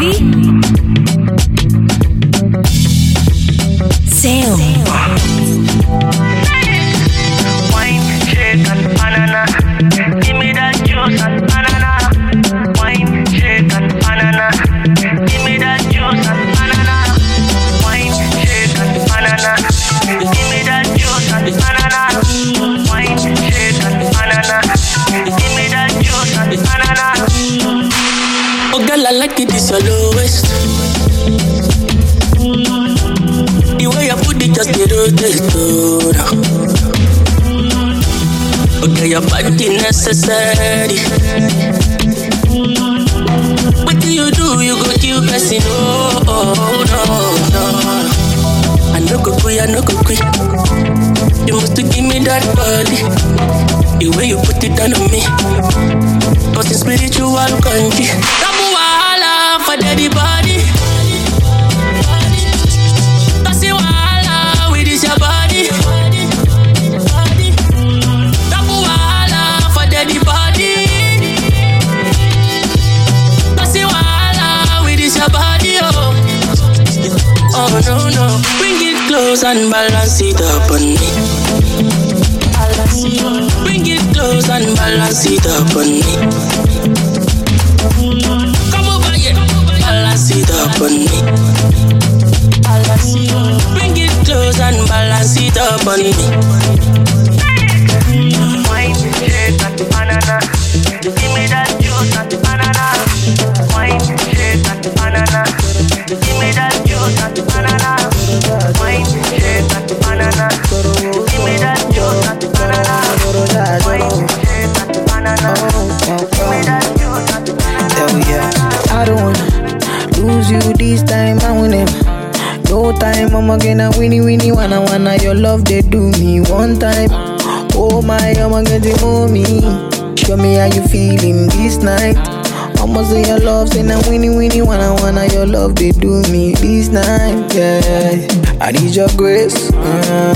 TV. Necessary. What do you do? You go kill person, oh, oh, no, no. I no go quit, I no go quit. You must give me that body. The way you put it down on me. Cause it's spiritual country. Tamu wahala for daddy body. Bring it close and balance it up on me. Bring it close and balance it up on me. Come over here, balance it up on me. Bring it close and balance it up on me. I'm gonna winnie winnie wanna wanna your love they do me one time. Oh my, I'm gonna move me. Show me how you feeling this night. Almost say your love, say now winnie winnie wanna wanna your love they do me this night. Yeah, I need your grace. Uh,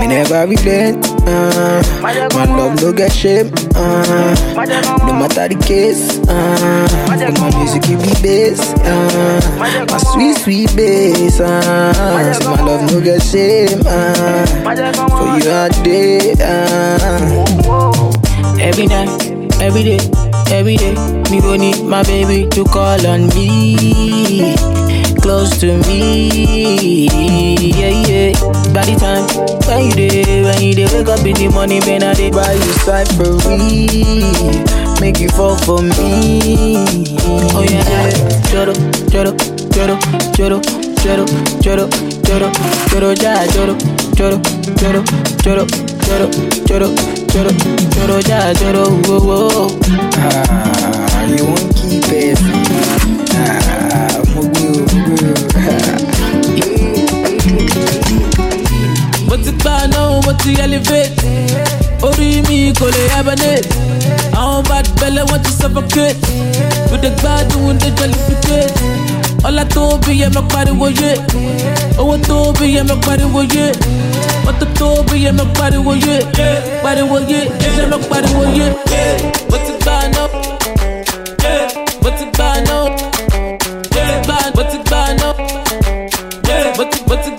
me never relent. Uh, my love no get shame. Uh, no matter the case. Uh, my music give me bass. Uh, my sweet sweet bass. Uh, so my love no get shame. Uh, for you all day. Uh, every night, every day, every day. Me go need my baby to call on me, close to me. Yeah, yeah. By the time when you day, when you day, wake up in the morning, man, I dey buy you cyphery, make you fall for me. Oh yeah, joro, joro, joro, joro, joro, joro, joro, joro, ja, joro, joro, joro, joro, joro, joro, joro, joro, ja, joro, whoa, whoa. Ah, you won't keep it. Ah, mugu, mugu. mo ti gbà náà mo ti elevate orí mi kò lè hibernate àwọn bad belle wọ́n ti suffocate we dey gbádùn dey jollificate ọlá tó bí yẹ mọ pariwo yé owó tó bí yẹ mọ pariwo yé Matutubi and nobody will you. Nobody will you, yeah. Nobody will you. What's it by now? What's it by now? What's it by now? What's it, what's it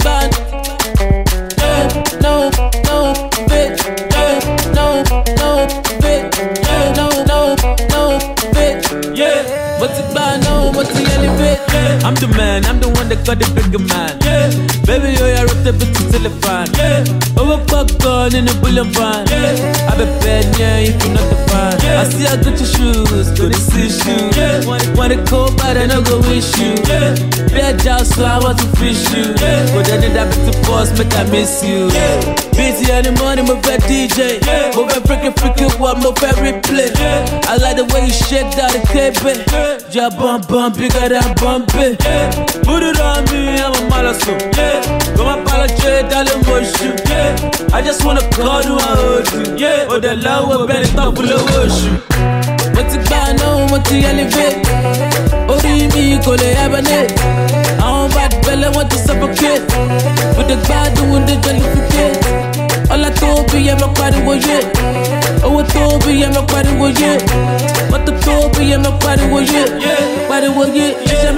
elevate? I'm the man, I'm the one that got the bigger man. Yeah. Baby, yo, I wrote the bitch the fan. Yeah. Over popcorn in the bullion van. Yeah. I be bad, yeah, if you're not the fan. Yeah. I see I got your shoes, go to see shoes. Yeah. Want it cold, but I no go wish you. Yeah. Job, so I want to fish you. Yeah. But then that bitch to boss, make I miss you. Yeah. Busy in the morning, my bad DJ. Yeah. Move and freaking freaking one, my favorite play. Yeah. I like the way you shake that tape. Yeah, bump bump, bigger than bump. Yeah. Put it on me, I'm a malasso. Yeah. Come on, apologize, darling, motion. Yeah. I just wanna call you, I hold you. Yeah. Oh, the love will better talk of worship. Mo ti gbà náà, mo ti elevate. Orí mi kò lè hibernate. Àwọn bad belle wọ́n ti suffocate. We dey gbádùn, dey jollificate. Ọlá tó bí yẹ mọ pariwo yé. Owó tó bí yẹ mọ pariwo yé. Mọ́tò tó baby, yeah, make body was you. Body was you. She said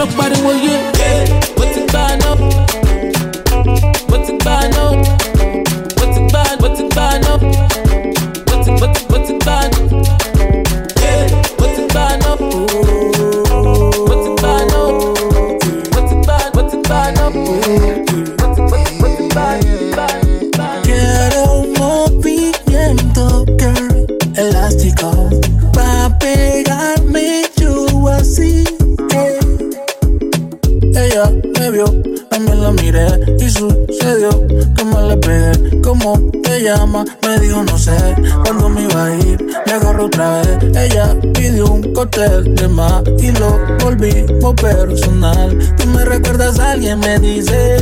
de más y lo volvimos personal. Tú me recuerdas a alguien, me dice.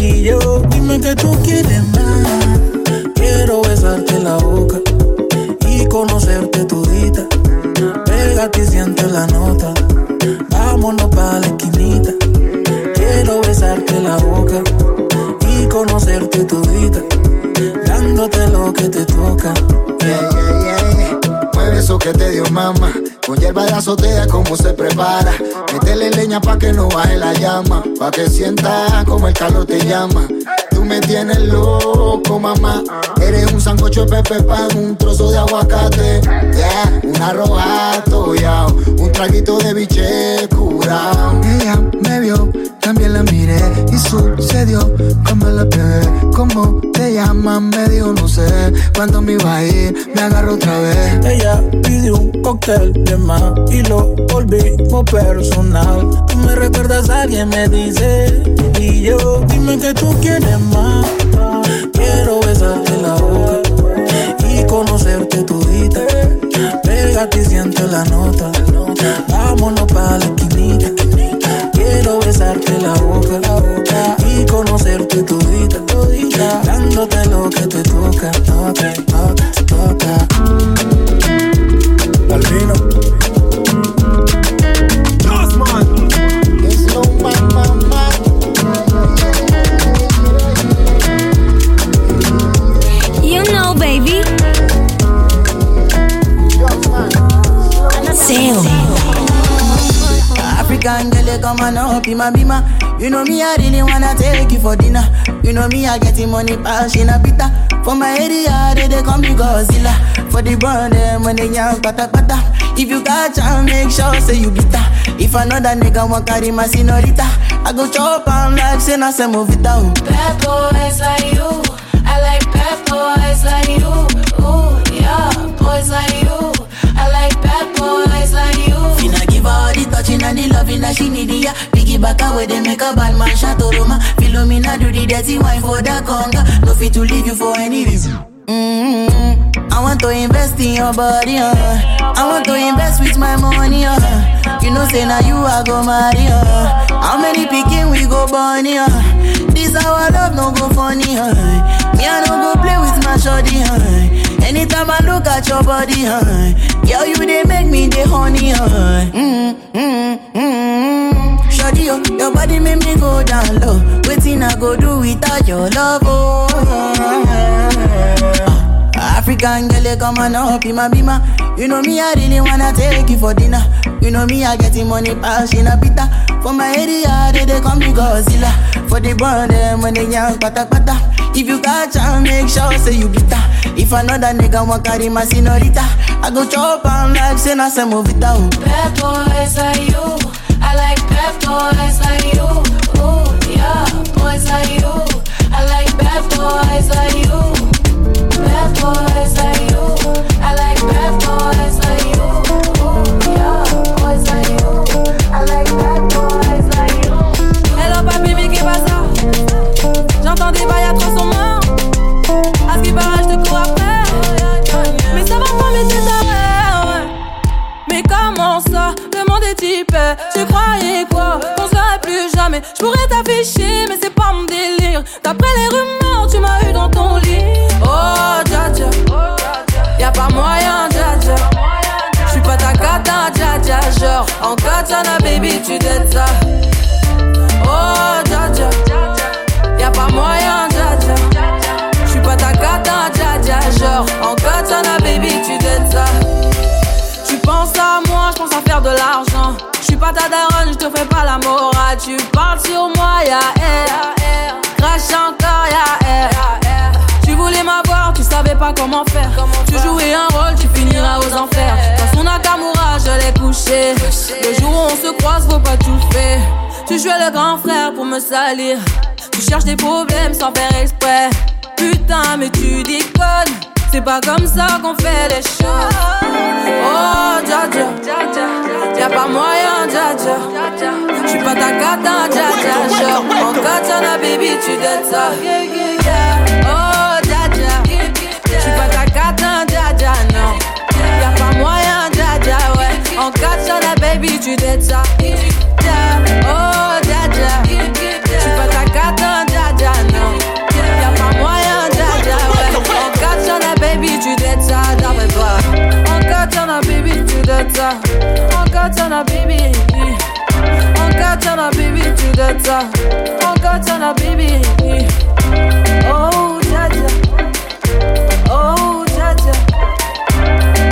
Y yo, dime que tú quieres más. Quiero besarte la boca y conocerte todita. Pégate y siente la nota. Vámonos pa' la esquinita. Quiero besarte la boca y conocerte todita. Dándote lo que te toca. Yeah, yeah, yeah. Mueve eso que te dio mamá. Con hierba de azotea, cómo se prepara. Métele leña pa' que no baje la llama. Pa' que sienta como el calor te llama. Tú me tienes loco, mamá. Eres un sancocho de pepe pan, un trozo de aguacate. Yeah, un arrojato. Un traguito de biche curado. Ella me vio, también la miré. Y sucedió como la pegué. ¿Cómo te llamas? Me dijo, no sé. Cuándo me iba a ir, me agarró otra vez. Ella pidió un cóctel de más y lo volvimos personal. Tú me recuerdas a alguien, me dice. Y yo, dime que tú quieres más. Quiero besarte la boca y conocerte todita. Pégate y siente la nota. Vámonos pa' toca. You know, baby. Sale. African girl, you come on up in my bima. You know me, I really wanna take you for dinner. You know me, I getting money, passion a bitter. For my area, they, they call me Godzilla. For the brand, them when they young, pata pata. If you catch and make sure, say you bitter. If another nigga want carry my senorita, I go chop am like say na some movie down. Oh. Bad boys like you. I like bad boys like you. Ooh, yeah, boys like you. I like bad boys like you. Finna give her all the touching and the loving that she need, yeah. Piggy back away, they make a bad man shot Roma. Philomena do the dirty wine for the conga. No fit to leave you for any reason. Mm-hmm. I want to invest in your body, uh. I want to invest with my money, uh. You know, say now you I go marry, uh. How many picking we go bunny, uh. This our love no go funny, uh. Me I no go play with my shorty, uh. Anytime I look at your body, uh. Girl, you they make me the honey, uh. Mm-hmm. Shorty, oh, your body make me go down low. Waiting I go do without your love, oh. Ah, African girl, come on up in my bima. You know me, I really wanna take you for dinner. You know me, I getting money, passion a bitter. For my area, they, they call me Godzilla. For the brand, them when they young, pata pata. If you catch and make sure, say you bitter. If another nigga want carry my senorita, I go chop am like say na some movie down. Oh. Bad boys like you. I like bad boys like you. Ooh, yeah, boys like you. I like bad boys like you. Bad boys like you. I like bad boys like you. Je te fais pas la morale. Tu parles sur moi, ya air. Crash encore, ya air. Tu voulais m'avoir, tu savais pas comment faire. Tu jouais un rôle, tu finiras aux enfers. Dans son Nakamura, je l'ai couché. Le jour où on se croise, faut pas tout faire. Tu jouais le grand frère pour me salir. Tu cherches des problèmes sans faire exprès. Putain, mais tu déconnes. C'est pas comme ça qu'on fait les choses. Oh, dja dja. Y'a pas moyen, dja dja. J'suis pas ta cata, dja dja. En katana, baby, tu dettes ça. Oh, dja dja. J'suis pas ta cata, dja dja, non. Y'a pas moyen, dja dja, ouais. En katana, baby, tu dettes ça. Katana, baby. En katana, baby, tu dettes ça. En katana, baby. Oh, dja. Oh, dja.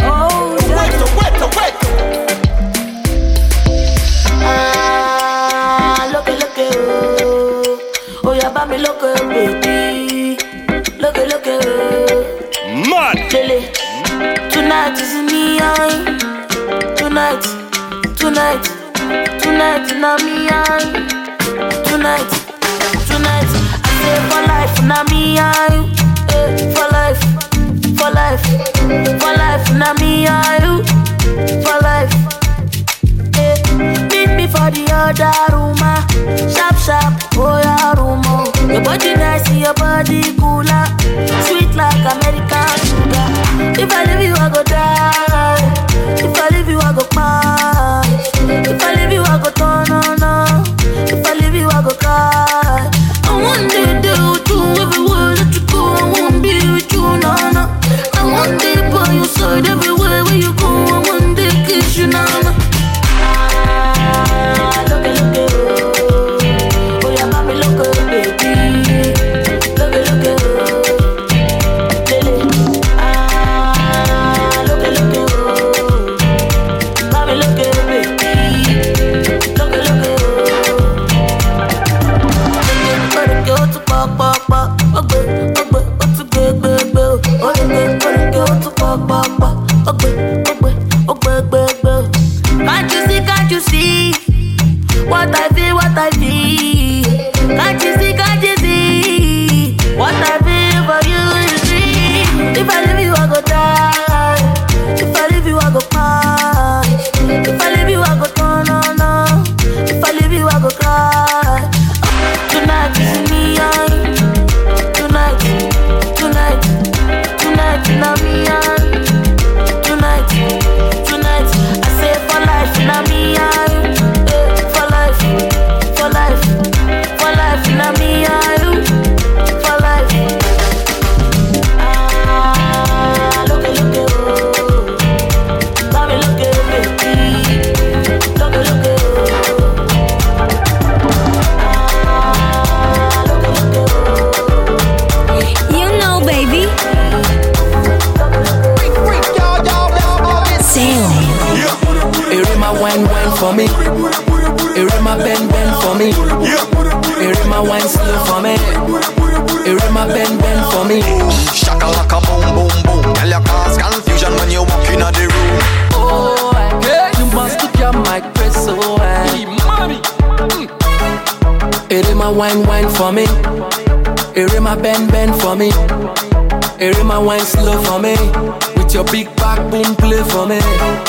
Oh, dja dja. Ah, look at, look at, oh. Oh, yeah, mi look at, baby. Look at, look at, oh. Mad. Lily. Tonight is me, tonight, tonight, na me, I. Tonight, tonight. I say for life, na me, I. Eh, for life, for life, for life, na me, I. For life. Eh, meet me for the other room, ah. sharp, sharp, oh yeah, room, oh. Your body nice, your body cooler, sweet like American sugar. If I leave you, I go die. If I leave you, I go cry. If I leave you, I go turn oh, on, on. If I leave you, I go cry. I want for me. Erima bend bend for me. Erima wine slow for me. Erima bend bend for me. Shaka laka boom boom boom. Girl, you cause confusion when you walk in the room. Oh, I, you must keep your mic pressed so high. Erima wine wine for me. Erima bend bend for me. Erima wine slow for me. With your big back boom play for me.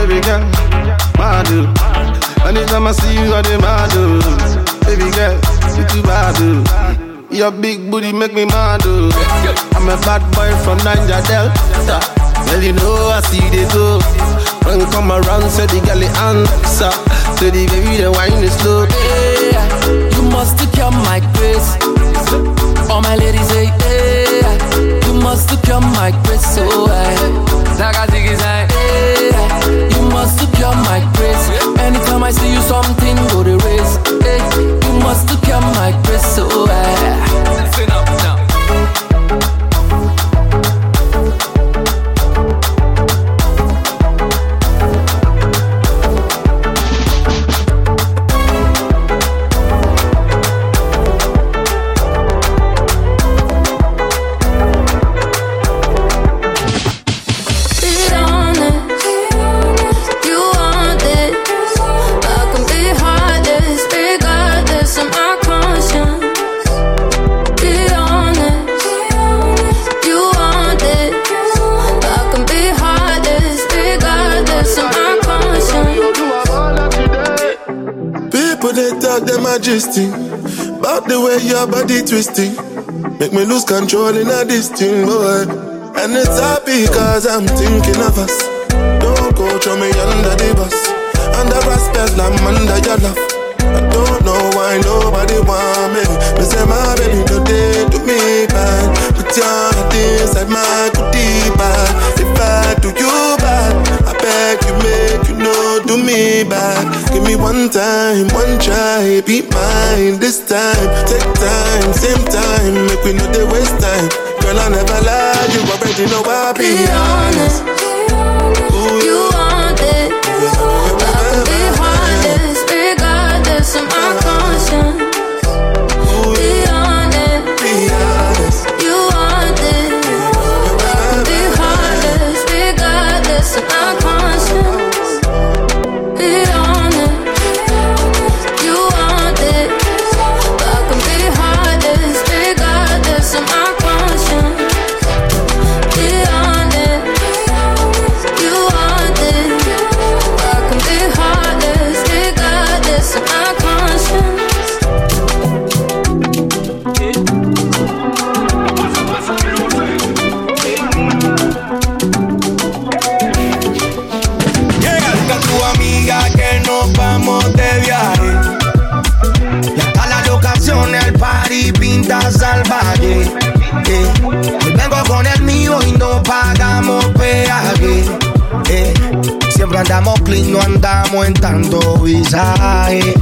Baby girl, mad oh. Anytime I see you, I dey mad oh. Baby girl, you too bad oh. Your big booty make me mad. Oh. I'm a bad boy from Niger Delta. Well, you know I see they go. When you come around, say the girl answer. Steady, baby, the wine is slow. Them About the way your body twisting. Make me lose control in a this boy. And it's happy cause I'm thinking of us. Don't go throw me under the bus. Under respect, I'm under your love. I don't know why nobody want me. Me say my baby no they do me bad. Put your heart inside my goodie bag. If I do you bad I beg you make you one time, one try Be mine this time. Take time, same time Make we know they waste time. Girl I never lie You already know I be Be honest, you want aumentando visaje.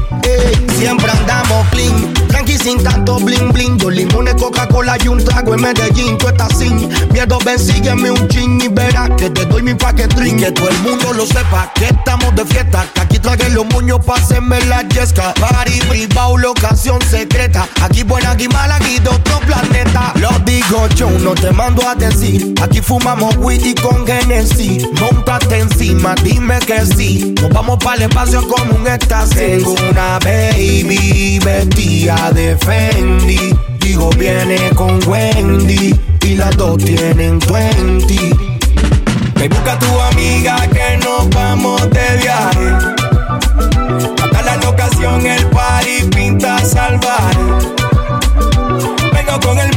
Coca-Cola y un trago en Medellín. Tú estás sin miedo, ven, sígueme un chin y verás que te doy mi paquete drink. Que todo el mundo lo sepa, que estamos de fiesta. Que aquí tragué los moños pa' hacerme la yesca. Party privado, locación secreta. Aquí buena, aquí mala, aquí de otro planeta. Lo digo yo, no te mando a decir. Aquí fumamos whisky con Genesis. Montate encima, dime que sí. Nos vamos para el espacio como un éxtasis. Tengo una baby vestida de Fendi. Digo, viene con Wendy. Y las dos tienen 20. Me busca tu amiga que nos vamos de viaje. Hasta la locación, el party pinta salvaje. Vengo con el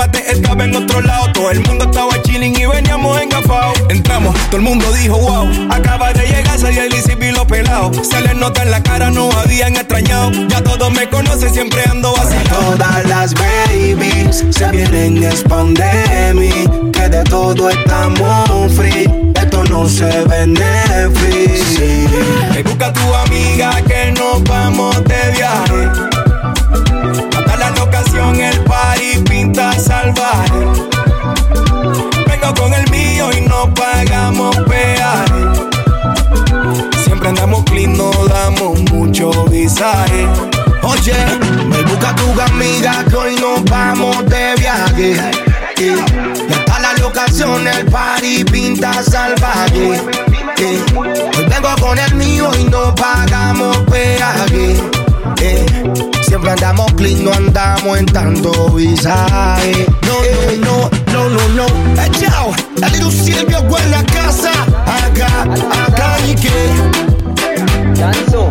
Remate estaba en otro lado. Todo el mundo estaba chilling y veníamos engafados Entramos, todo el mundo dijo wow Acaba de llegar, salía el y los pelados Se les nota en la cara, no habían extrañado. Ya todos me conocen, siempre ando así Todas las babies se vienen a exponer mí Que de todo estamos free. Esto no se vende free sí. Me busca tu amiga que nos vamos de viaje. Hasta la locación, el salvaje. Eh. Hoy vengo con el mío y no pagamos peaje. Eh. Siempre andamos clean, no andamos en tanto visaje. No, no, no, no, no, no. Eh, chao, la little Silvio huele a casa. Acá, acá y que. Danzo,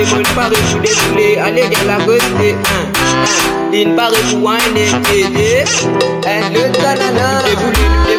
paré, moi une paré, je suis défoulé. Allez, y'a la beauté, hein, hein. Je suis un Et eh, eh. le talala. Défoulé,